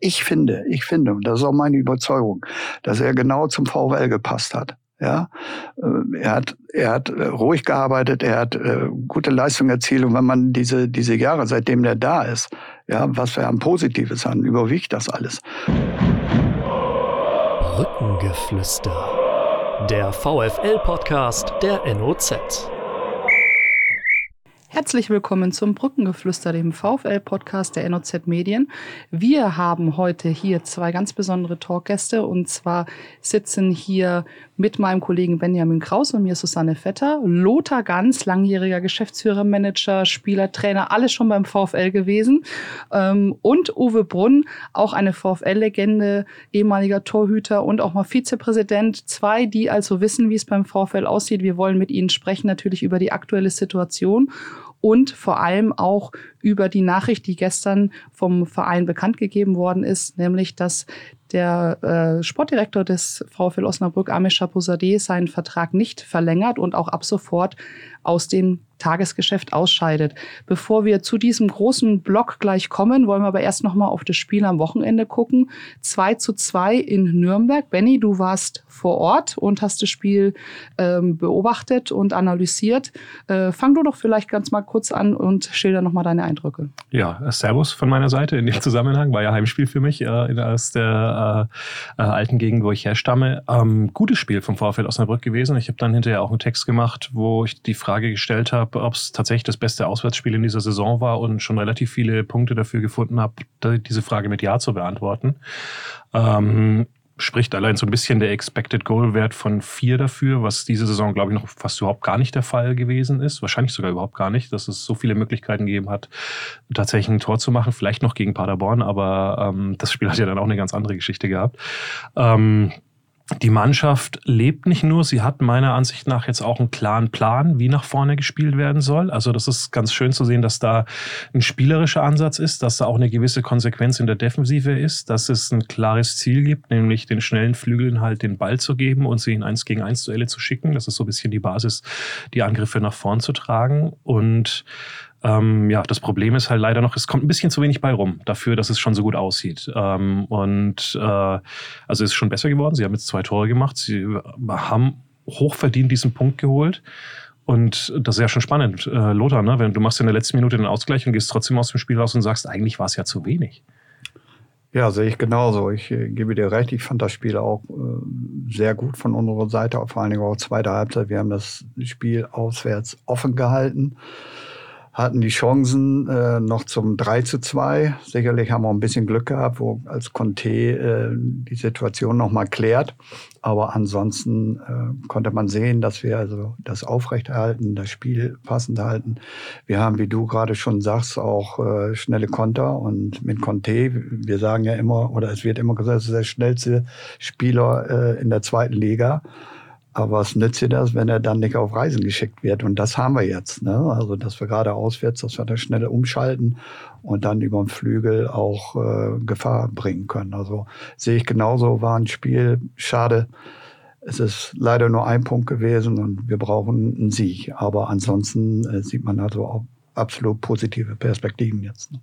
ich finde, ich finde, und das ist auch meine Überzeugung, dass er genau zum VfL gepasst hat. Ja, äh, er hat, er hat äh, ruhig gearbeitet, er hat äh, gute Leistung erzielt und wenn man diese, diese Jahre, seitdem er da ist, ja, was wir an Positives haben, überwiegt das alles. Rückengeflüster. Der VFL-Podcast der NOZ. Herzlich willkommen zum Brückengeflüster, dem VfL-Podcast der NOZ Medien. Wir haben heute hier zwei ganz besondere Talkgäste und zwar sitzen hier mit meinem Kollegen Benjamin Kraus und mir Susanne Vetter, Lothar Ganz, langjähriger Geschäftsführer, Manager, Spieler, Trainer, alles schon beim VfL gewesen ähm, und Uwe Brunn, auch eine VfL-Legende, ehemaliger Torhüter und auch mal Vizepräsident. Zwei, die also wissen, wie es beim VfL aussieht. Wir wollen mit ihnen sprechen natürlich über die aktuelle Situation und vor allem auch über die Nachricht, die gestern vom Verein bekannt gegeben worden ist, nämlich dass der äh, Sportdirektor des VfL Osnabrück, Amish Chapouzadeh, seinen Vertrag nicht verlängert und auch ab sofort aus dem Tagesgeschäft ausscheidet. Bevor wir zu diesem großen Block gleich kommen, wollen wir aber erst noch mal auf das Spiel am Wochenende gucken. 2 zu 2 in Nürnberg. Benny, du warst vor Ort und hast das Spiel ähm, beobachtet und analysiert. Äh, fang du doch vielleicht ganz mal kurz an und schilder noch mal deine Eindrücke. Ja, Servus von meiner Seite in dem Zusammenhang. War ja Heimspiel für mich äh, aus der äh, äh, alten Gegend, wo ich herstamme. Ähm, gutes Spiel vom VfL Osnabrück gewesen. Ich habe dann hinterher auch einen Text gemacht, wo ich die Frage gestellt habe, ob es tatsächlich das beste Auswärtsspiel in dieser Saison war und schon relativ viele Punkte dafür gefunden habe, diese Frage mit Ja zu beantworten. Ähm, spricht allein so ein bisschen der Expected Goal Wert von vier dafür, was diese Saison, glaube ich, noch fast überhaupt gar nicht der Fall gewesen ist. Wahrscheinlich sogar überhaupt gar nicht, dass es so viele Möglichkeiten gegeben hat, tatsächlich ein Tor zu machen. Vielleicht noch gegen Paderborn, aber ähm, das Spiel hat ja dann auch eine ganz andere Geschichte gehabt. Ähm, die Mannschaft lebt nicht nur, sie hat meiner Ansicht nach jetzt auch einen klaren Plan, wie nach vorne gespielt werden soll. Also das ist ganz schön zu sehen, dass da ein spielerischer Ansatz ist, dass da auch eine gewisse Konsequenz in der Defensive ist, dass es ein klares Ziel gibt, nämlich den schnellen Flügeln halt den Ball zu geben und sie in eins gegen eins Duelle zu schicken. Das ist so ein bisschen die Basis, die Angriffe nach vorn zu tragen und ähm, ja, das Problem ist halt leider noch, es kommt ein bisschen zu wenig bei rum dafür, dass es schon so gut aussieht. Ähm, und äh, also es ist schon besser geworden. Sie haben jetzt zwei Tore gemacht. Sie haben hochverdient diesen Punkt geholt. Und das ist ja schon spannend, äh, Lothar, ne? wenn du machst in der letzten Minute den Ausgleich und gehst trotzdem aus dem Spiel raus und sagst, eigentlich war es ja zu wenig. Ja, sehe ich genauso. Ich äh, gebe dir recht. Ich fand das Spiel auch äh, sehr gut von unserer Seite, vor allen Dingen auch zweite Halbzeit. Wir haben das Spiel auswärts offen gehalten hatten die Chancen äh, noch zum 3 zu 2. Sicherlich haben wir ein bisschen Glück gehabt, wo als Conte äh, die Situation nochmal klärt. Aber ansonsten äh, konnte man sehen, dass wir also das aufrechterhalten, das Spiel passend halten. Wir haben, wie du gerade schon sagst, auch äh, schnelle Konter und mit Conte, wir sagen ja immer, oder es wird immer gesagt, es ist der schnellste Spieler äh, in der zweiten Liga. Aber was nützt dir das, wenn er dann nicht auf Reisen geschickt wird? Und das haben wir jetzt. Ne? Also, dass wir gerade auswärts, dass wir da schnell umschalten und dann über den Flügel auch äh, Gefahr bringen können. Also sehe ich genauso, war ein Spiel. Schade. Es ist leider nur ein Punkt gewesen und wir brauchen einen Sieg. Aber ansonsten äh, sieht man also auch absolut positive Perspektiven jetzt. Ne?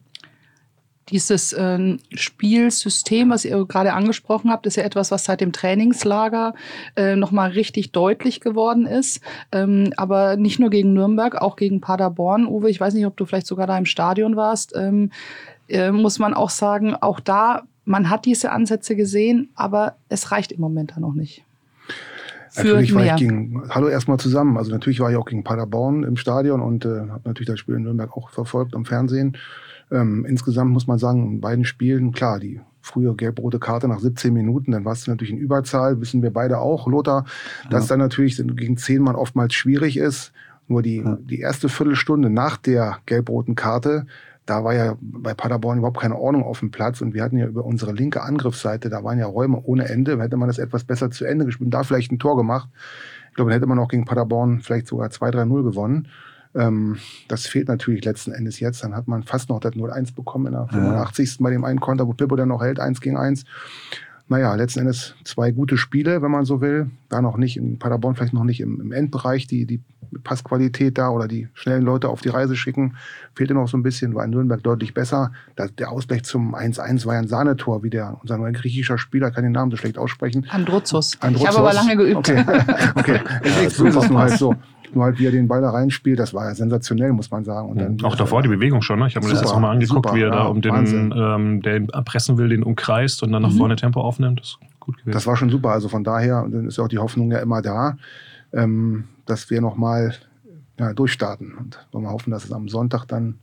Dieses äh, Spielsystem, was ihr gerade angesprochen habt, ist ja etwas, was seit dem Trainingslager äh, nochmal richtig deutlich geworden ist. Ähm, aber nicht nur gegen Nürnberg, auch gegen Paderborn. Uwe, ich weiß nicht, ob du vielleicht sogar da im Stadion warst. Ähm, äh, muss man auch sagen, auch da, man hat diese Ansätze gesehen, aber es reicht im Moment da noch nicht. Natürlich mehr. war ich gegen, hallo erstmal zusammen. Also natürlich war ich auch gegen Paderborn im Stadion und äh, habe natürlich das Spiel in Nürnberg auch verfolgt am Fernsehen. Ähm, insgesamt muss man sagen, in beiden Spielen, klar, die frühe gelb-rote Karte nach 17 Minuten, dann war es natürlich in Überzahl, wissen wir beide auch, Lothar, ja. dass dann natürlich gegen zehn Mann oftmals schwierig ist. Nur die, ja. die erste Viertelstunde nach der gelb-roten Karte, da war ja bei Paderborn überhaupt keine Ordnung auf dem Platz und wir hatten ja über unsere linke Angriffsseite, da waren ja Räume ohne Ende, hätte man das etwas besser zu Ende gespielt, da vielleicht ein Tor gemacht. Ich glaube, dann hätte man auch gegen Paderborn vielleicht sogar 2-3-0 gewonnen. Ähm, das fehlt natürlich letzten Endes jetzt. Dann hat man fast noch das 0-1 bekommen in der 85. Ja. bei dem einen Konter, wo Pippo dann noch hält, 1 gegen 1. naja, letzten Endes zwei gute Spiele, wenn man so will. Da noch nicht in Paderborn, vielleicht noch nicht im, im Endbereich die, die Passqualität da oder die schnellen Leute auf die Reise schicken. Fehlte noch so ein bisschen, war in Nürnberg deutlich besser. Der Ausgleich zum 1-1 war ja ein Sahnetor, wie der, unser neuer griechischer Spieler, kann den Namen so schlecht aussprechen. Androzos. Androzos. Ich habe aber lange geübt. Okay, okay. ja, ist halt so. Nur halt, wie er den Ball da reinspielt, das war ja sensationell, muss man sagen. Und dann, Auch davor die Bewegung schon, ne? Ich habe mir das jetzt nochmal angeguckt, super, wie er da um den, ähm, der ihn erpressen will, den umkreist und dann nach mhm. vorne Tempo aufnimmt. Das ist gut gewesen. Das war schon super. Also von daher, dann ist ja auch die Hoffnung ja immer da, ähm, dass wir nochmal ja, durchstarten. Und wollen wir hoffen, dass es am Sonntag dann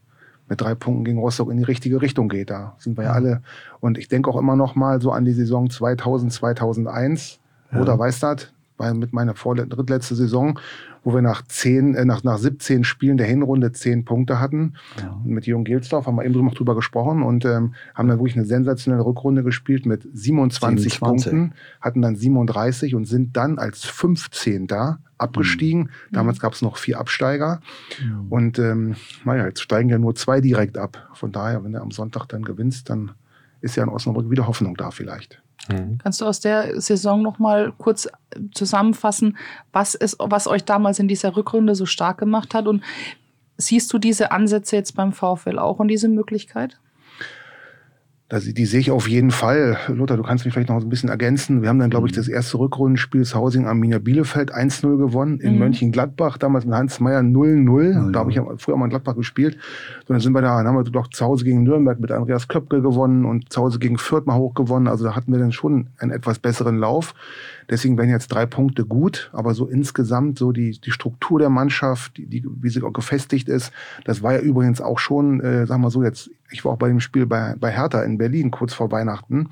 mit drei Punkten gegen Rostock in die richtige Richtung geht. Da sind wir ja alle. Und ich denke auch immer noch mal so an die Saison 2000, 2001. Ja. Oder du, mit meiner drittletzte Saison, wo wir nach zehn, äh, nach, nach 17 Spielen der Hinrunde zehn Punkte hatten. Ja. Mit Jürgen Gelsdorf haben wir eben noch drüber gesprochen und ähm, haben dann wirklich eine sensationelle Rückrunde gespielt mit 27 27. Punkten, hatten dann 37 und sind dann als 15. da abgestiegen. Mhm. Damals gab es noch vier Absteiger. Mhm. Und ähm, naja, jetzt steigen ja nur zwei direkt ab. Von daher, wenn du am Sonntag dann gewinnst, dann ist ja in Osnabrück wieder Hoffnung da vielleicht. Mhm. Kannst du aus der Saison noch mal kurz zusammenfassen, was, ist, was euch damals in dieser Rückrunde so stark gemacht hat? Und siehst du diese Ansätze jetzt beim VfL auch und diese Möglichkeit? Also die sehe ich auf jeden Fall. Lothar, du kannst mich vielleicht noch ein bisschen ergänzen. Wir haben dann, glaube ich, mhm. das erste Rückrundenspiel Hausing Arminia Bielefeld 1-0 gewonnen. In mhm. Mönchengladbach, damals mit Hans Meyer 0-0. Da habe ich früher mal in Gladbach gespielt. So, dann sind wir da, dann haben wir doch zu Hause gegen Nürnberg mit Andreas Köpke gewonnen und zu Hause gegen Fürth mal hoch gewonnen. Also da hatten wir dann schon einen etwas besseren Lauf. Deswegen wären jetzt drei Punkte gut, aber so insgesamt so die, die Struktur der Mannschaft, die, die, wie sie auch gefestigt ist, das war ja übrigens auch schon, äh, sagen wir so jetzt, ich war auch bei dem Spiel bei, bei Hertha in Berlin kurz vor Weihnachten.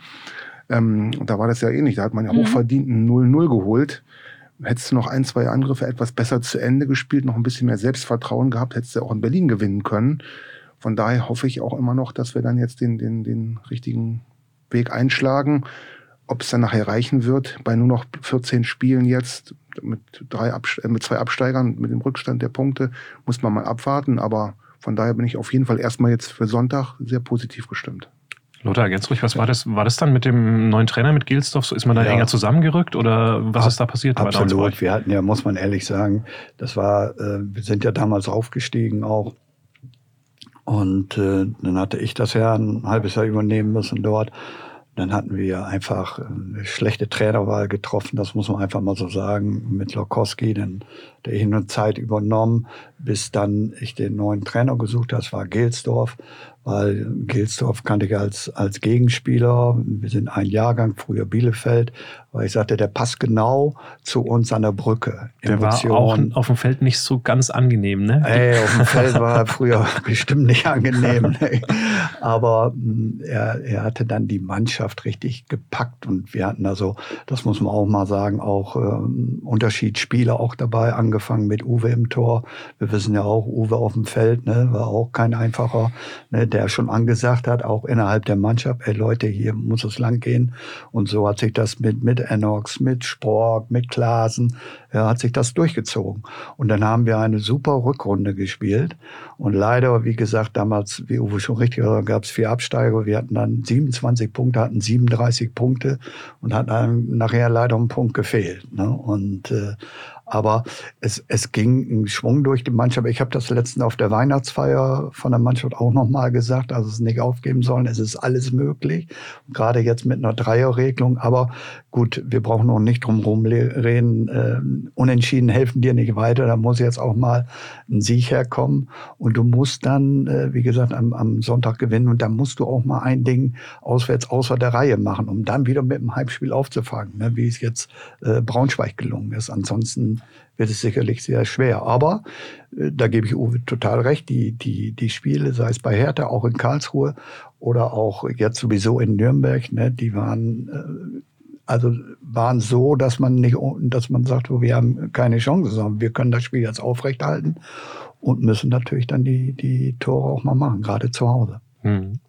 Ähm, und da war das ja ähnlich. Da hat man ja mhm. hochverdient ein 0-0 geholt. Hättest du noch ein, zwei Angriffe etwas besser zu Ende gespielt, noch ein bisschen mehr Selbstvertrauen gehabt, hättest du auch in Berlin gewinnen können. Von daher hoffe ich auch immer noch, dass wir dann jetzt den, den, den richtigen Weg einschlagen. Ob es dann nachher reichen wird, bei nur noch 14 Spielen jetzt mit, drei Abste äh, mit zwei Absteigern, mit dem Rückstand der Punkte, muss man mal abwarten. Aber von daher bin ich auf jeden Fall erstmal jetzt für Sonntag sehr positiv gestimmt. Lothar, ganz ruhig, was war das? War das dann mit dem neuen Trainer, mit Gilsdorf? Ist man da ja. enger zusammengerückt oder was ist da passiert? Absolut. Wir hatten ja, muss man ehrlich sagen, das war, äh, wir sind ja damals aufgestiegen auch. Und äh, dann hatte ich das ja ein halbes Jahr übernehmen müssen dort. Dann hatten wir einfach eine schlechte Trainerwahl getroffen, das muss man einfach mal so sagen, mit Lokowski, denn der ich eine Zeit übernommen, bis dann ich den neuen Trainer gesucht habe, das war Gelsdorf weil Gilsdorf kannte ich als, als Gegenspieler. Wir sind ein Jahrgang, früher Bielefeld, weil ich sagte, der passt genau zu uns an der Brücke. Der Emotion. war auch auf dem Feld nicht so ganz angenehm, ne? Ey, auf dem Feld war er früher bestimmt nicht angenehm. Ne? Aber mm, er, er hatte dann die Mannschaft richtig gepackt und wir hatten also, das muss man auch mal sagen, auch ähm, Unterschiedsspieler auch dabei, angefangen mit Uwe im Tor. Wir wissen ja auch, Uwe auf dem Feld, ne, war auch kein einfacher. Ne? Der schon angesagt hat, auch innerhalb der Mannschaft, ey Leute, hier muss es lang gehen. Und so hat sich das mit, mit Enox, mit Spork, mit Klasen, ja, hat sich das durchgezogen. Und dann haben wir eine super Rückrunde gespielt. Und leider, wie gesagt, damals, wie Uwe schon richtig gesagt gab es vier Absteiger. Wir hatten dann 27 Punkte, hatten 37 Punkte und hatten dann nachher leider einen Punkt gefehlt. Ne? Und äh, aber es, es ging ein Schwung durch die Mannschaft. Ich habe das letztens auf der Weihnachtsfeier von der Mannschaft auch nochmal gesagt, dass es nicht aufgeben sollen. Es ist alles möglich, gerade jetzt mit einer Dreierregelung. Aber gut, wir brauchen noch nicht drum herum reden. Äh, unentschieden helfen dir nicht weiter. Da muss jetzt auch mal ein Sieg herkommen. Und du musst dann, äh, wie gesagt, am, am Sonntag gewinnen. Und dann musst du auch mal ein Ding auswärts außer der Reihe machen, um dann wieder mit dem Heimspiel aufzufangen, ne? wie es jetzt äh, Braunschweig gelungen ist. Ansonsten wird es sicherlich sehr schwer. Aber äh, da gebe ich Uwe total recht, die, die, die Spiele, sei es bei Hertha, auch in Karlsruhe oder auch jetzt sowieso in Nürnberg, ne, die waren äh, also waren so, dass man nicht, dass man sagt, wir haben keine Chance, sondern wir können das Spiel jetzt aufrechthalten und müssen natürlich dann die, die Tore auch mal machen, gerade zu Hause. Hm.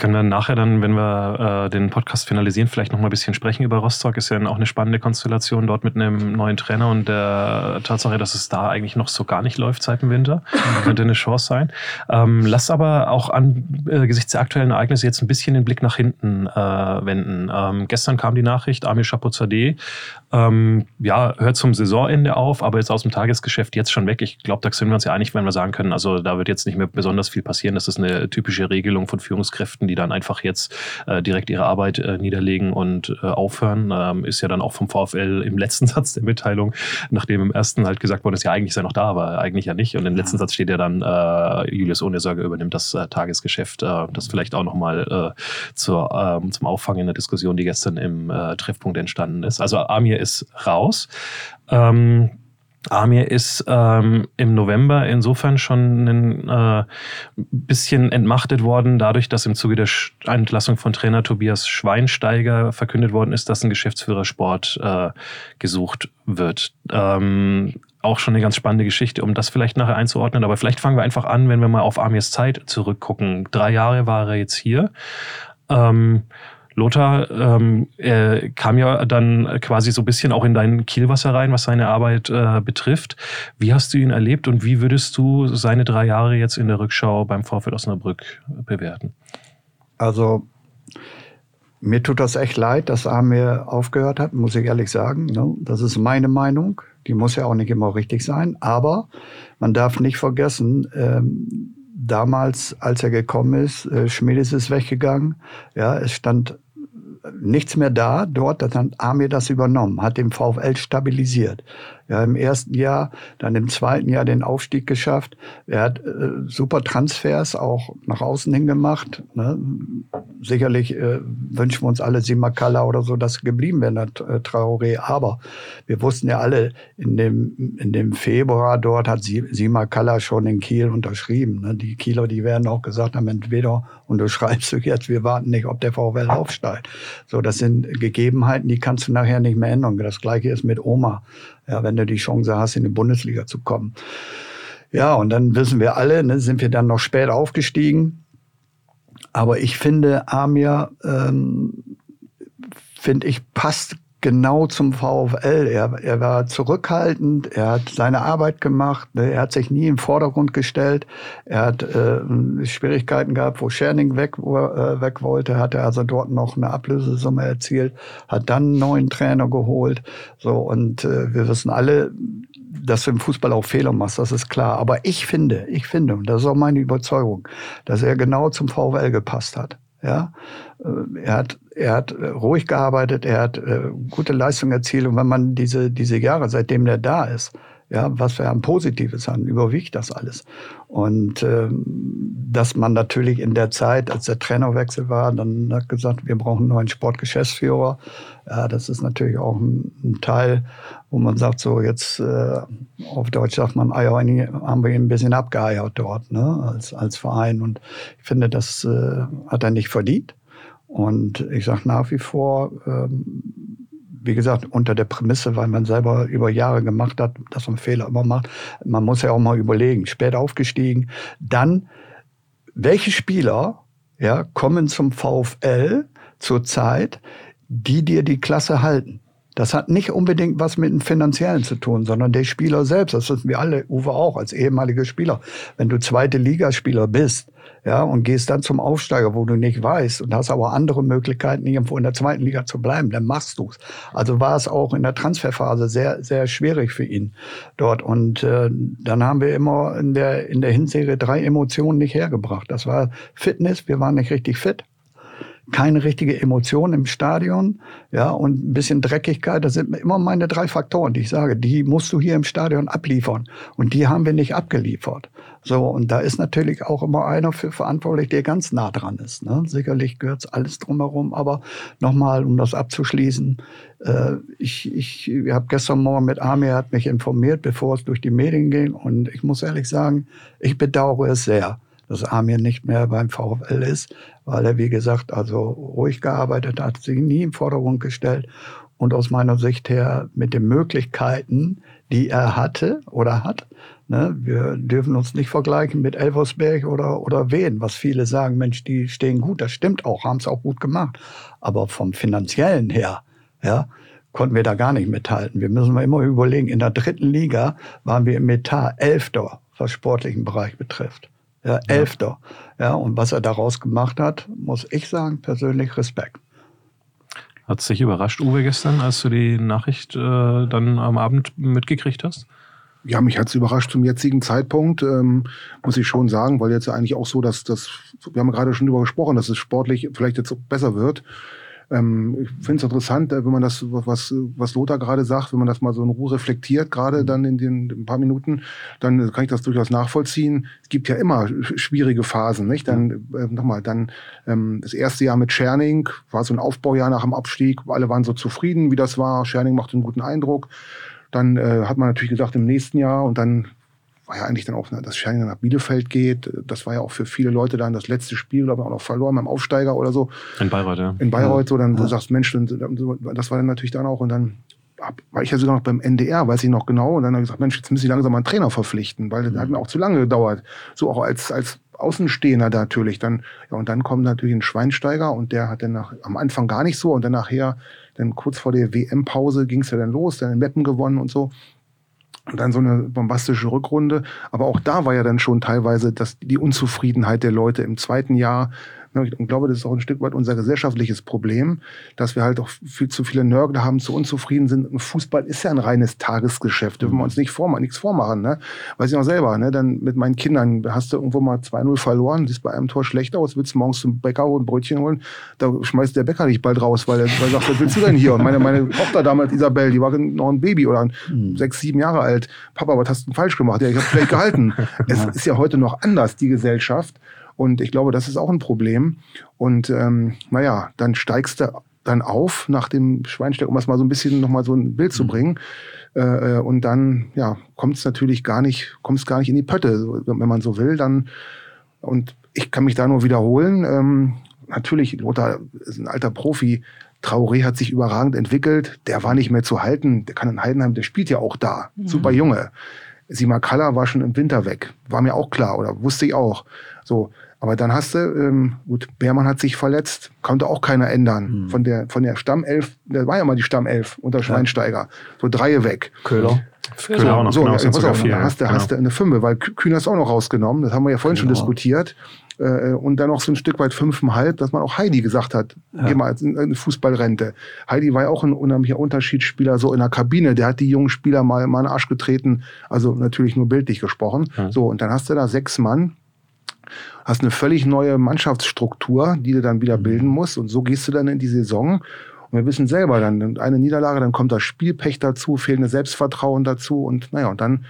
Können wir nachher dann, wenn wir äh, den Podcast finalisieren, vielleicht noch mal ein bisschen sprechen über Rostock. Ist ja auch eine spannende Konstellation dort mit einem neuen Trainer und der Tatsache, dass es da eigentlich noch so gar nicht läuft seit dem Winter. Könnte eine Chance sein. Ähm, lass aber auch angesichts äh, der aktuellen Ereignisse jetzt ein bisschen den Blick nach hinten äh, wenden. Ähm, gestern kam die Nachricht, Amir Chapozadeh ähm, ja, hört zum Saisonende auf, aber jetzt aus dem Tagesgeschäft jetzt schon weg. Ich glaube, da sind wir uns ja einig, wenn wir sagen können, also da wird jetzt nicht mehr besonders viel passieren. Das ist eine typische Regelung von Führungskräften, die dann einfach jetzt äh, direkt ihre Arbeit äh, niederlegen und äh, aufhören. Ähm, ist ja dann auch vom VfL im letzten Satz der Mitteilung, nachdem im ersten halt gesagt worden ist, ja, eigentlich sei noch da, aber eigentlich ja nicht. Und im letzten Satz steht ja dann, äh, Julius Ohnesorge übernimmt das äh, Tagesgeschäft. Äh, das vielleicht auch nochmal äh, zur, ähm, zum Auffangen der Diskussion, die gestern im äh, Treffpunkt entstanden ist. Also Amir ist raus. Ähm, Amir ist ähm, im November insofern schon ein äh, bisschen entmachtet worden, dadurch, dass im Zuge der Entlassung von Trainer Tobias Schweinsteiger verkündet worden ist, dass ein Geschäftsführersport äh, gesucht wird. Ähm, auch schon eine ganz spannende Geschichte, um das vielleicht nachher einzuordnen. Aber vielleicht fangen wir einfach an, wenn wir mal auf Amirs Zeit zurückgucken. Drei Jahre war er jetzt hier. Ähm, Lothar ähm, er kam ja dann quasi so ein bisschen auch in dein Kielwasser rein, was seine Arbeit äh, betrifft. Wie hast du ihn erlebt und wie würdest du seine drei Jahre jetzt in der Rückschau beim VfL Osnabrück bewerten? Also mir tut das echt leid, dass Amir aufgehört hat, muss ich ehrlich sagen. Ne? Das ist meine Meinung. Die muss ja auch nicht immer richtig sein. Aber man darf nicht vergessen, ähm, damals, als er gekommen ist, äh, Schmiedes ist weggegangen. Ja, es stand nichts mehr da dort, dann hat Amir das übernommen, hat den VfL stabilisiert. Ja, im ersten Jahr, dann im zweiten Jahr den Aufstieg geschafft. Er hat äh, super Transfers auch nach außen hin gemacht. Ne? Sicherlich äh, wünschen wir uns alle Simakala oder so, dass geblieben wäre, äh, Traoré. Aber wir wussten ja alle, in dem, in dem Februar dort hat Simakala schon in Kiel unterschrieben. Ne? Die Kieler, die werden auch gesagt haben, entweder unterschreibst du jetzt, wir warten nicht, ob der VfL aufsteigt. So, das sind Gegebenheiten, die kannst du nachher nicht mehr ändern. Das gleiche ist mit Oma ja, wenn du die Chance hast, in die Bundesliga zu kommen. Ja, und dann wissen wir alle, ne, sind wir dann noch spät aufgestiegen. Aber ich finde, Amir, ähm, finde ich, passt genau zum VfL. Er, er war zurückhaltend, er hat seine Arbeit gemacht, ne, er hat sich nie im Vordergrund gestellt. Er hat äh, Schwierigkeiten gehabt, wo Scherning weg, äh, weg wollte, hat er also dort noch eine Ablösesumme erzielt, hat dann einen neuen Trainer geholt. So, und äh, wir wissen alle, dass du im Fußball auch Fehler machst, das ist klar. Aber ich finde, ich finde, und das ist auch meine Überzeugung, dass er genau zum VfL gepasst hat. Ja, äh, er hat, er hat äh, ruhig gearbeitet, er hat äh, gute Leistungen erzielt. Und wenn man diese, diese Jahre, seitdem er da ist, ja, was wir an Positives haben, überwiegt das alles. Und ähm, dass man natürlich in der Zeit, als der Trainerwechsel war, dann hat gesagt, wir brauchen einen neuen Sportgeschäftsführer. Ja, das ist natürlich auch ein, ein Teil, wo man sagt, so jetzt äh, auf Deutsch sagt man, Eier, haben wir ihn ein bisschen abgeeiert dort, ne, als, als Verein. Und ich finde, das äh, hat er nicht verdient. Und ich sage nach wie vor, ähm, wie gesagt, unter der Prämisse, weil man selber über Jahre gemacht hat, dass man Fehler immer macht. Man muss ja auch mal überlegen, spät aufgestiegen. Dann, welche Spieler ja, kommen zum VfL zur Zeit, die dir die Klasse halten? Das hat nicht unbedingt was mit dem Finanziellen zu tun, sondern der Spieler selbst. Das wissen wir alle, Uwe auch, als ehemaliger Spieler. Wenn du zweite Ligaspieler bist, ja, und gehst dann zum Aufsteiger, wo du nicht weißt und hast aber andere Möglichkeiten, irgendwo in der zweiten Liga zu bleiben, dann machst du's. Also war es auch in der Transferphase sehr, sehr schwierig für ihn dort. Und äh, dann haben wir immer in der, in der Hinserie drei Emotionen nicht hergebracht. Das war Fitness, wir waren nicht richtig fit keine richtige Emotion im Stadion, ja, und ein bisschen Dreckigkeit. Das sind immer meine drei Faktoren, die ich sage, die musst du hier im Stadion abliefern. Und die haben wir nicht abgeliefert. So, und da ist natürlich auch immer einer für verantwortlich, der ganz nah dran ist. Ne? Sicherlich gehört alles drumherum, aber nochmal, um das abzuschließen, äh, ich, ich, ich habe gestern Morgen mit Amir hat mich informiert, bevor es durch die Medien ging. Und ich muss ehrlich sagen, ich bedauere es sehr dass Amir nicht mehr beim VfL ist, weil er, wie gesagt, also ruhig gearbeitet hat, sich nie im Vordergrund gestellt und aus meiner Sicht her mit den Möglichkeiten, die er hatte oder hat, Ne? Wir dürfen uns nicht vergleichen mit Elversberg oder, oder Wien, was viele sagen, Mensch, die stehen gut, das stimmt auch, haben es auch gut gemacht. Aber vom finanziellen her, ja, konnten wir da gar nicht mithalten. Wir müssen mal immer überlegen, in der dritten Liga waren wir im Metall Elfter, was sportlichen Bereich betrifft. Ja, Elfter. Ja, und was er daraus gemacht hat, muss ich sagen, persönlich Respekt. Hat es dich überrascht, Uwe, gestern, als du die Nachricht äh, dann am Abend mitgekriegt hast? Ja, mich hat es überrascht zum jetzigen Zeitpunkt, ähm, muss ich schon sagen, weil jetzt eigentlich auch so, dass das, wir haben gerade schon darüber gesprochen, dass es sportlich vielleicht jetzt besser wird. Ähm, ich finde es interessant, äh, wenn man das, was, was Lothar gerade sagt, wenn man das mal so in Ruhe reflektiert, gerade dann in den in ein paar Minuten, dann kann ich das durchaus nachvollziehen. Es gibt ja immer schwierige Phasen, nicht? Dann äh, nochmal, dann ähm, das erste Jahr mit Scherning war so ein Aufbaujahr nach dem Abstieg. Alle waren so zufrieden, wie das war. Scherning machte einen guten Eindruck. Dann äh, hat man natürlich gesagt, im nächsten Jahr und dann war ja eigentlich dann auch, dass Scherning nach Bielefeld geht. Das war ja auch für viele Leute dann das letzte Spiel, glaube ich, auch noch verloren beim Aufsteiger oder so. In Bayreuth, ja. In Bayreuth, so dann, ja. du sagst, Mensch, das war dann natürlich dann auch und dann war ich ja sogar noch beim NDR, weiß ich noch genau, und dann habe ich gesagt, Mensch, jetzt müssen ich langsam mal einen Trainer verpflichten, weil das mhm. hat mir auch zu lange gedauert. So auch als, als Außenstehender natürlich. Dann, ja, und dann kommt natürlich ein Schweinsteiger und der hat dann nach, am Anfang gar nicht so und dann nachher dann kurz vor der WM-Pause ging es ja dann los, dann in Meppen gewonnen und so. Und dann so eine bombastische Rückrunde. Aber auch da war ja dann schon teilweise das, die Unzufriedenheit der Leute im zweiten Jahr ich glaube, das ist auch ein Stück weit unser gesellschaftliches Problem, dass wir halt auch viel zu viele Nörgler haben, zu unzufrieden sind. Fußball ist ja ein reines Tagesgeschäft, dürfen wir uns nicht vormachen, nichts vormachen. Ne? Weiß ich auch selber, ne? dann mit meinen Kindern hast du irgendwo mal 2-0 verloren, siehst bei einem Tor schlecht aus, willst morgens zum Bäcker und Brötchen holen, da schmeißt der Bäcker dich bald raus, weil er, weil er sagt, was willst du denn hier? Und meine, meine Tochter damals, Isabel, die war noch ein Baby oder mhm. sechs, sieben Jahre alt. Papa, was hast du denn falsch gemacht? Ja, ich habe vielleicht gehalten. es ist ja heute noch anders, die Gesellschaft. Und ich glaube, das ist auch ein Problem. Und ähm, naja, dann steigst du dann auf nach dem Schweinsteiger, um das mal so ein bisschen nochmal so ein Bild zu mhm. bringen. Äh, äh, und dann ja, kommt es natürlich gar nicht, kommt es gar nicht in die Pötte, wenn man so will. Dann und ich kann mich da nur wiederholen. Ähm, natürlich, Lothar ist ein alter Profi. Traoré hat sich überragend entwickelt. Der war nicht mehr zu halten. Der kann in Heidenheim, der spielt ja auch da. Mhm. Super Junge. Simakala war schon im Winter weg. War mir auch klar oder wusste ich auch. So, aber dann hast du, ähm, gut, Beermann hat sich verletzt, konnte auch keiner ändern. Mhm. Von der, von der Stammelf, der war ja mal die Stammelf unter Schweinsteiger. Ja. So Dreie weg. Köhler. Köhler auch noch. So, genau, ja, pass auf, vier, dann hast du, genau. hast du eine Fünfe, weil Kühner ist auch noch rausgenommen. Das haben wir ja vorhin genau. schon diskutiert. Äh, und dann noch so ein Stück weit fünfeinhalb, dass man auch Heidi gesagt hat, ja. geh mal in eine Fußballrente. Heidi war ja auch ein unheimlicher Unterschiedsspieler, so in der Kabine. Der hat die jungen Spieler mal, mal in den Arsch getreten. Also natürlich nur bildlich gesprochen. Ja. So, und dann hast du da sechs Mann hast eine völlig neue Mannschaftsstruktur, die du dann wieder mhm. bilden musst. Und so gehst du dann in die Saison. Und wir wissen selber dann, eine Niederlage, dann kommt das Spielpech dazu, fehlendes Selbstvertrauen dazu. Und naja, und dann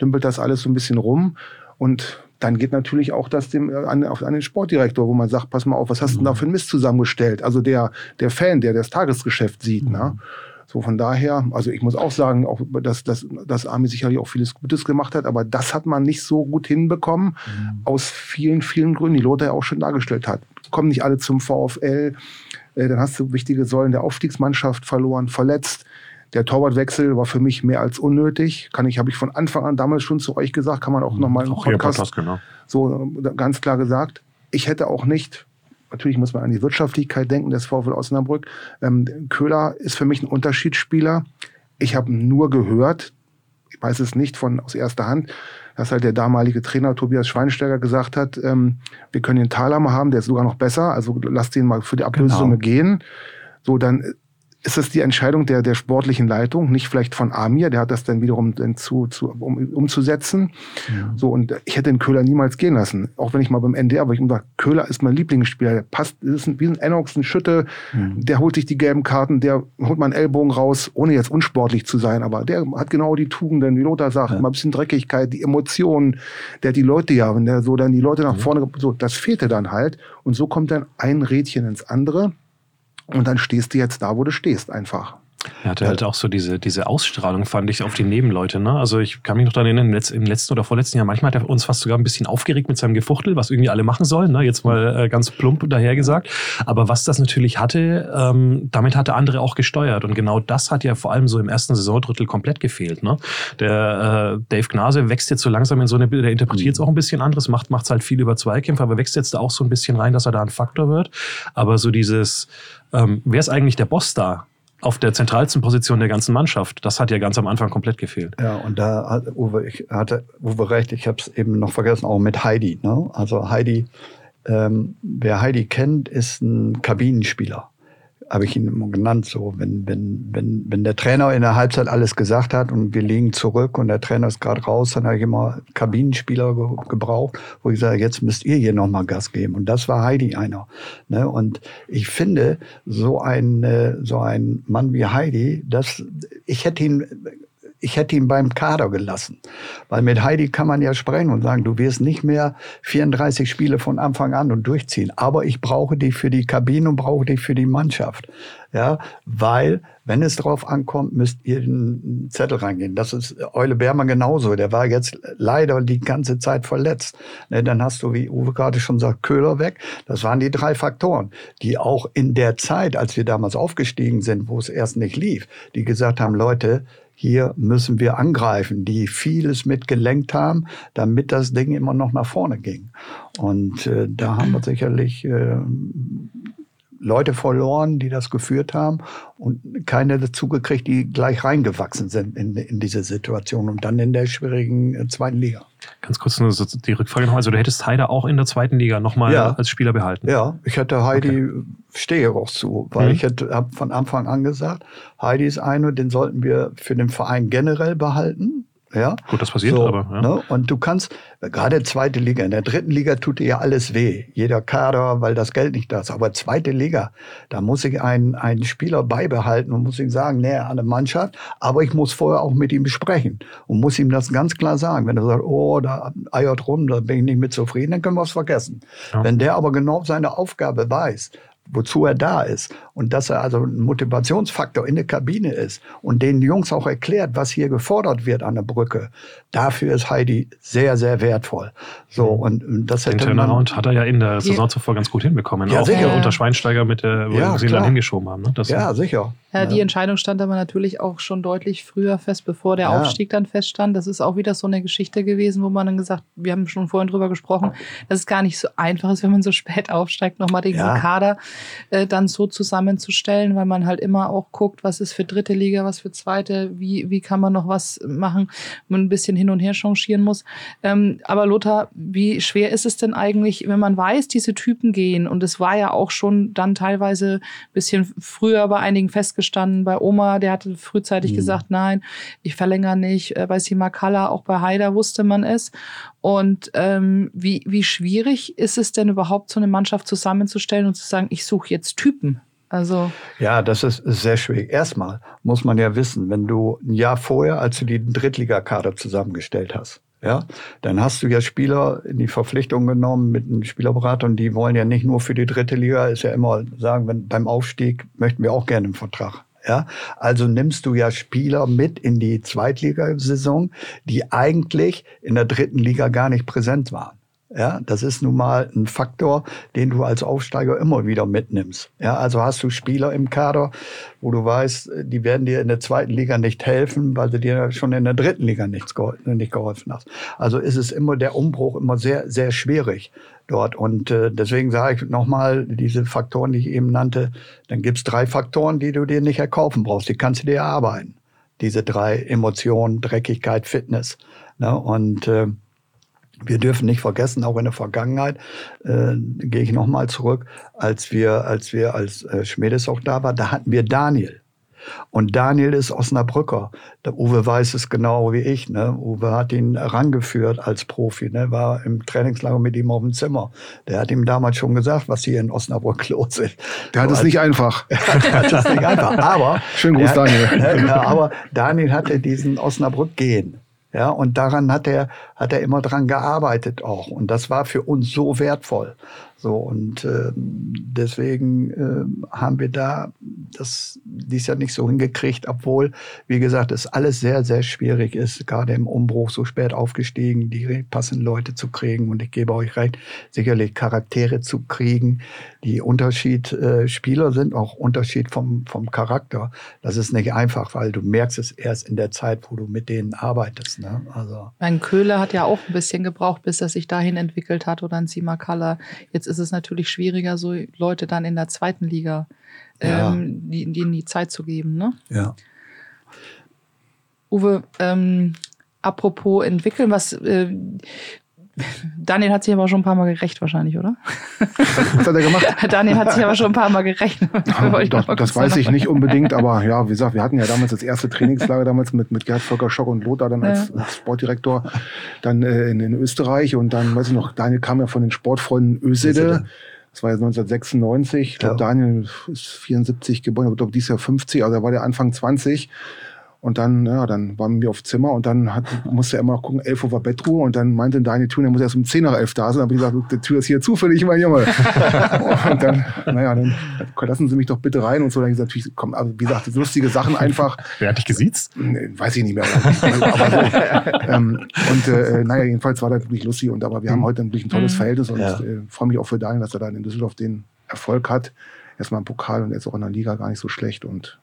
dümpelt das alles so ein bisschen rum. Und dann geht natürlich auch das dem, an, an den Sportdirektor, wo man sagt, pass mal auf, was hast du denn da mhm. für ein Mist zusammengestellt? Also der, der Fan, der das Tagesgeschäft sieht. Ne? Mhm. Ne? So von daher, also ich muss auch sagen, auch dass, dass, dass Armin sicherlich auch vieles Gutes gemacht hat, aber das hat man nicht so gut hinbekommen, mhm. aus vielen, vielen Gründen, die Lothar ja auch schon dargestellt hat. Kommen nicht alle zum VfL, äh, dann hast du wichtige Säulen der Aufstiegsmannschaft verloren, verletzt. Der Torwartwechsel war für mich mehr als unnötig. Kann ich, habe ich von Anfang an damals schon zu euch gesagt, kann man auch mhm. nochmal im Podcast, Podcast genau. so äh, ganz klar gesagt. Ich hätte auch nicht natürlich muss man an die Wirtschaftlichkeit denken des VfL Osnabrück. Ähm, Köhler ist für mich ein Unterschiedsspieler. Ich habe nur gehört, ich weiß es nicht von aus erster Hand, dass halt der damalige Trainer Tobias Schweinsteiger gesagt hat, ähm, wir können den Thalhammer haben, der ist sogar noch besser, also lass den mal für die Ablösesumme genau. gehen. So, dann ist es die Entscheidung der, der sportlichen Leitung, nicht vielleicht von Amir, der hat das dann wiederum dann zu, zu, um, umzusetzen. Ja. So, und ich hätte den Köhler niemals gehen lassen. Auch wenn ich mal beim NDR, aber ich immer Köhler ist mein Lieblingsspieler, der passt, ist ein, wie ein Enox, ein Schütte, mhm. der holt sich die gelben Karten, der holt mal einen Ellbogen raus, ohne jetzt unsportlich zu sein, aber der hat genau die Tugenden, wie Lothar sagt, ja. mal ein bisschen Dreckigkeit, die Emotionen, der hat die Leute ja, wenn der so dann die Leute nach vorne, so, das fehlte dann halt. Und so kommt dann ein Rädchen ins andere. Und dann stehst du jetzt da, wo du stehst, einfach. Er hatte halt auch so diese, diese Ausstrahlung, fand ich, auf die Nebenleute. Ne? Also ich kann mich noch daran erinnern, im, Letz-, im letzten oder vorletzten Jahr, manchmal hat er uns fast sogar ein bisschen aufgeregt mit seinem Gefuchtel, was irgendwie alle machen sollen. Ne? Jetzt mal äh, ganz plump daher gesagt. Aber was das natürlich hatte, ähm, damit hatte andere auch gesteuert. Und genau das hat ja vor allem so im ersten Saisondrittel komplett gefehlt. Ne? Der äh, Dave Gnase wächst jetzt so langsam in so eine, der interpretiert es auch ein bisschen anderes, macht es halt viel über Zweikämpfe, aber wächst jetzt da auch so ein bisschen rein, dass er da ein Faktor wird. Aber so dieses, ähm, wer ist eigentlich der Boss da? Auf der zentralsten Position der ganzen Mannschaft. Das hat ja ganz am Anfang komplett gefehlt. Ja, und da hat Uwe, ich hatte Uwe recht, ich habe es eben noch vergessen, auch mit Heidi. Ne? Also Heidi, ähm, wer Heidi kennt, ist ein Kabinenspieler habe ich ihn immer genannt, so, wenn, wenn, wenn, wenn der Trainer in der Halbzeit alles gesagt hat und wir liegen zurück und der Trainer ist gerade raus, dann habe ich immer Kabinenspieler ge gebraucht, wo ich sage, jetzt müsst ihr hier nochmal Gas geben. Und das war Heidi einer. Ne? Und ich finde, so ein, äh, so ein Mann wie Heidi, das, ich hätte ihn ich hätte ihn beim Kader gelassen. Weil mit Heidi kann man ja sprechen und sagen, du wirst nicht mehr 34 Spiele von Anfang an und durchziehen. Aber ich brauche dich für die Kabine und brauche dich für die Mannschaft. Ja, weil, wenn es drauf ankommt, müsst ihr einen Zettel reingehen. Das ist Eule Bermann genauso. Der war jetzt leider die ganze Zeit verletzt. Ne, dann hast du, wie Uwe gerade schon sagt, Köhler weg. Das waren die drei Faktoren, die auch in der Zeit, als wir damals aufgestiegen sind, wo es erst nicht lief, die gesagt haben, Leute, hier müssen wir angreifen, die vieles mitgelenkt haben, damit das Ding immer noch nach vorne ging. Und äh, da haben wir sicherlich äh, Leute verloren, die das geführt haben und keine dazu gekriegt, die gleich reingewachsen sind in, in diese Situation und dann in der schwierigen äh, zweiten Liga. Ganz kurz nur die Rückfrage noch. Also du hättest Heide auch in der zweiten Liga nochmal ja. als Spieler behalten? Ja, ich hätte Heidi, okay. stehe auch zu, weil mhm. ich habe von Anfang an gesagt, Heidi ist einer, den sollten wir für den Verein generell behalten. Ja? Gut, das passiert so, aber. Ja. Ne? Und du kannst, gerade zweite Liga, in der dritten Liga tut dir ja alles weh. Jeder Kader, weil das Geld nicht da ist. Aber zweite Liga, da muss ich einen, einen Spieler beibehalten und muss ihm sagen, näher an der Mannschaft, aber ich muss vorher auch mit ihm sprechen und muss ihm das ganz klar sagen. Wenn er sagt, oh, da eiert rum, da bin ich nicht mit zufrieden, dann können wir es vergessen. Ja. Wenn der aber genau seine Aufgabe weiß wozu er da ist und dass er also ein Motivationsfaktor in der Kabine ist und den Jungs auch erklärt, was hier gefordert wird an der Brücke. Dafür ist Heidi sehr, sehr wertvoll. So mhm. und das den Turnaround hat er ja in der Saison zuvor ganz gut hinbekommen. Ja, auch sicher. unter Schweinsteiger mit der, wo ja, sie ihn dann hingeschoben haben. Ne? Das ja, sicher. Ja, die Entscheidung stand aber natürlich auch schon deutlich früher fest, bevor der ja. Aufstieg dann feststand. Das ist auch wieder so eine Geschichte gewesen, wo man dann gesagt, wir haben schon vorhin drüber gesprochen, dass es gar nicht so einfach ist, wenn man so spät aufsteigt, nochmal den ja. Kader äh, dann so zusammenzustellen, weil man halt immer auch guckt, was ist für dritte Liga, was für zweite, wie, wie kann man noch was machen, man ein bisschen hin und her changieren muss. Ähm, aber Lothar, wie schwer ist es denn eigentlich, wenn man weiß, diese Typen gehen und es war ja auch schon dann teilweise ein bisschen früher bei einigen festgestellt, gestanden. Bei Oma, der hatte frühzeitig mhm. gesagt, nein, ich verlängere nicht. Äh, bei Simakala, auch bei Haider wusste man es. Und ähm, wie, wie schwierig ist es denn überhaupt, so eine Mannschaft zusammenzustellen und zu sagen, ich suche jetzt Typen? Also ja, das ist sehr schwierig. Erstmal muss man ja wissen, wenn du ein Jahr vorher, als du die Drittligakader zusammengestellt hast, ja, dann hast du ja Spieler in die Verpflichtung genommen mit einem Spielerberater und die wollen ja nicht nur für die dritte Liga, ist ja immer sagen, wenn beim Aufstieg möchten wir auch gerne einen Vertrag. Ja, also nimmst du ja Spieler mit in die Zweitligasaison, die eigentlich in der dritten Liga gar nicht präsent waren. Ja, das ist nun mal ein Faktor, den du als Aufsteiger immer wieder mitnimmst. Ja, also hast du Spieler im Kader, wo du weißt, die werden dir in der zweiten Liga nicht helfen, weil du dir schon in der dritten Liga nichts geholfen, nicht geholfen hast. Also ist es immer der Umbruch immer sehr, sehr schwierig dort. Und äh, deswegen sage ich nochmal, diese Faktoren, die ich eben nannte, dann gibt's drei Faktoren, die du dir nicht erkaufen brauchst. Die kannst du dir erarbeiten. Diese drei Emotionen, Dreckigkeit, Fitness. Ne? Und äh, wir dürfen nicht vergessen, auch in der Vergangenheit, äh, gehe ich nochmal zurück, als wir, als wir als äh, Schmedes auch da war, da hatten wir Daniel. Und Daniel ist Osnabrücker. Der Uwe weiß es genau wie ich. Ne? Uwe hat ihn rangeführt als Profi, ne? war im Trainingslager mit ihm auf dem Zimmer. Der hat ihm damals schon gesagt, was hier in Osnabrück los ist. Der hat so, es nicht einfach. hat es nicht einfach. Aber, Schönen Gruß, Daniel. Ne, aber Daniel hatte diesen Osnabrück-Gehen. Ja, und daran hat er, hat er immer dran gearbeitet auch. Und das war für uns so wertvoll. So, und äh, deswegen äh, haben wir da das dies Jahr nicht so hingekriegt, obwohl, wie gesagt, es alles sehr, sehr schwierig ist, gerade im Umbruch so spät aufgestiegen, die passenden Leute zu kriegen. Und ich gebe euch recht, sicherlich Charaktere zu kriegen, die Unterschied äh, Spieler sind, auch Unterschied vom, vom Charakter. Das ist nicht einfach, weil du merkst es erst in der Zeit, wo du mit denen arbeitest. Ne? Also. Mein Köhler hat ja auch ein bisschen gebraucht, bis er sich dahin entwickelt hat oder ein Simakala. Jetzt ist es natürlich schwieriger, so Leute dann in der zweiten Liga ja. ähm, die, denen die Zeit zu geben. Ne? Ja. Uwe, ähm, apropos entwickeln, was äh, Daniel hat sich aber schon ein paar Mal gerecht wahrscheinlich, oder? Was hat er gemacht? Daniel hat sich aber schon ein paar Mal gerecht. Ja, das, das weiß ich nicht unbedingt, aber ja, wie gesagt, wir hatten ja damals das erste Trainingslager damals mit, mit Gerd Volker Schock und Lothar dann als, ja. als Sportdirektor dann äh, in, in, Österreich und dann, weiß ich noch, Daniel kam ja von den Sportfreunden Ösede. Das war ja 1996. Ich glaube, ja. Daniel ist 74 geboren, ich glaube, dieses Jahr 50, also er war der Anfang 20. Und dann, ja, dann waren wir auf Zimmer und dann hat, musste er immer noch gucken, 11 Uhr war Bettruhe und dann meinte Daniel Thun, er muss erst um 10 nach 11 da sein. Dann habe ich gesagt, die Tür ist hier zufällig, mein Junge. und dann, naja, dann lassen Sie mich doch bitte rein und so. Dann habe ich gesagt, komm, also wie gesagt, lustige Sachen einfach. Wer hat dich gesiezt? Weiß ich nicht mehr. aber so. ähm, und äh, naja, jedenfalls war das wirklich lustig. Und aber wir haben mhm. heute natürlich ein tolles mhm. Verhältnis und ja. äh, freue mich auch für Daniel, dass er dann in Düsseldorf den Erfolg hat. Erstmal im Pokal und jetzt auch in der Liga gar nicht so schlecht und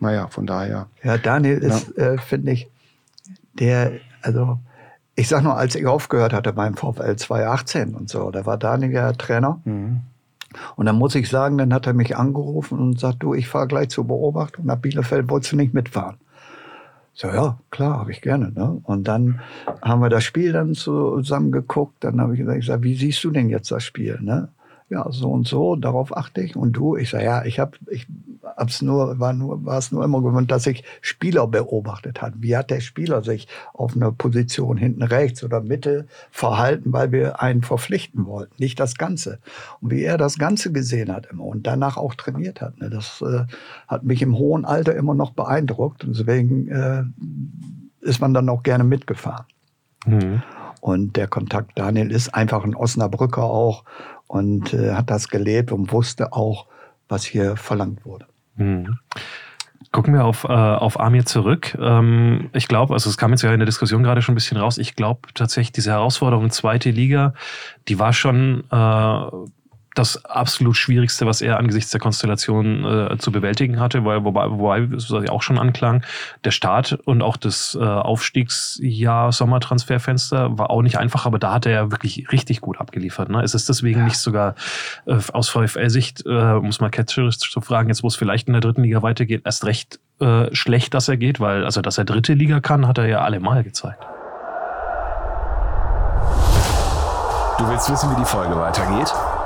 naja, von daher. Ja, Daniel ja. ist, äh, finde ich, der, also ich sag nur, als ich aufgehört hatte beim VfL 2018 und so, da war Daniel ja Trainer. Mhm. Und dann muss ich sagen, dann hat er mich angerufen und sagt, du, ich fahre gleich zur Beobachtung nach Bielefeld, wolltest du nicht mitfahren? So, ja, klar, habe ich gerne. Ne? Und dann haben wir das Spiel dann zusammen geguckt. Dann habe ich gesagt, wie siehst du denn jetzt das Spiel? Ne? ja, so und so, darauf achte ich. Und du, ich sage, ja, ich habe, ich hab's nur, war nur, war es nur immer gewöhnt, dass ich Spieler beobachtet hat. Wie hat der Spieler sich auf einer Position hinten rechts oder Mitte verhalten, weil wir einen verpflichten wollten, nicht das Ganze. Und wie er das Ganze gesehen hat immer und danach auch trainiert hat. Ne, das äh, hat mich im hohen Alter immer noch beeindruckt. Und deswegen äh, ist man dann auch gerne mitgefahren. Mhm. Und der Kontakt Daniel ist einfach ein Osnabrücker auch und äh, hat das gelebt und wusste auch, was hier verlangt wurde. Mhm. Gucken wir auf, äh, auf Amir zurück. Ähm, ich glaube, also es kam jetzt ja in der Diskussion gerade schon ein bisschen raus, ich glaube tatsächlich, diese Herausforderung zweite Liga, die war schon äh, das absolut Schwierigste, was er angesichts der Konstellation äh, zu bewältigen hatte, weil, wobei, wobei, was auch schon anklang, der Start und auch das äh, Aufstiegsjahr Sommertransferfenster war auch nicht einfach, aber da hat er ja wirklich richtig gut abgeliefert. Ne? Ist es deswegen ja. nicht sogar äh, aus VfL-Sicht, äh, muss man ketzerisch zu fragen, jetzt wo es vielleicht in der dritten Liga weitergeht, erst recht äh, schlecht, dass er geht, weil also dass er dritte Liga kann, hat er ja allemal gezeigt. Du willst wissen, wie die Folge weitergeht?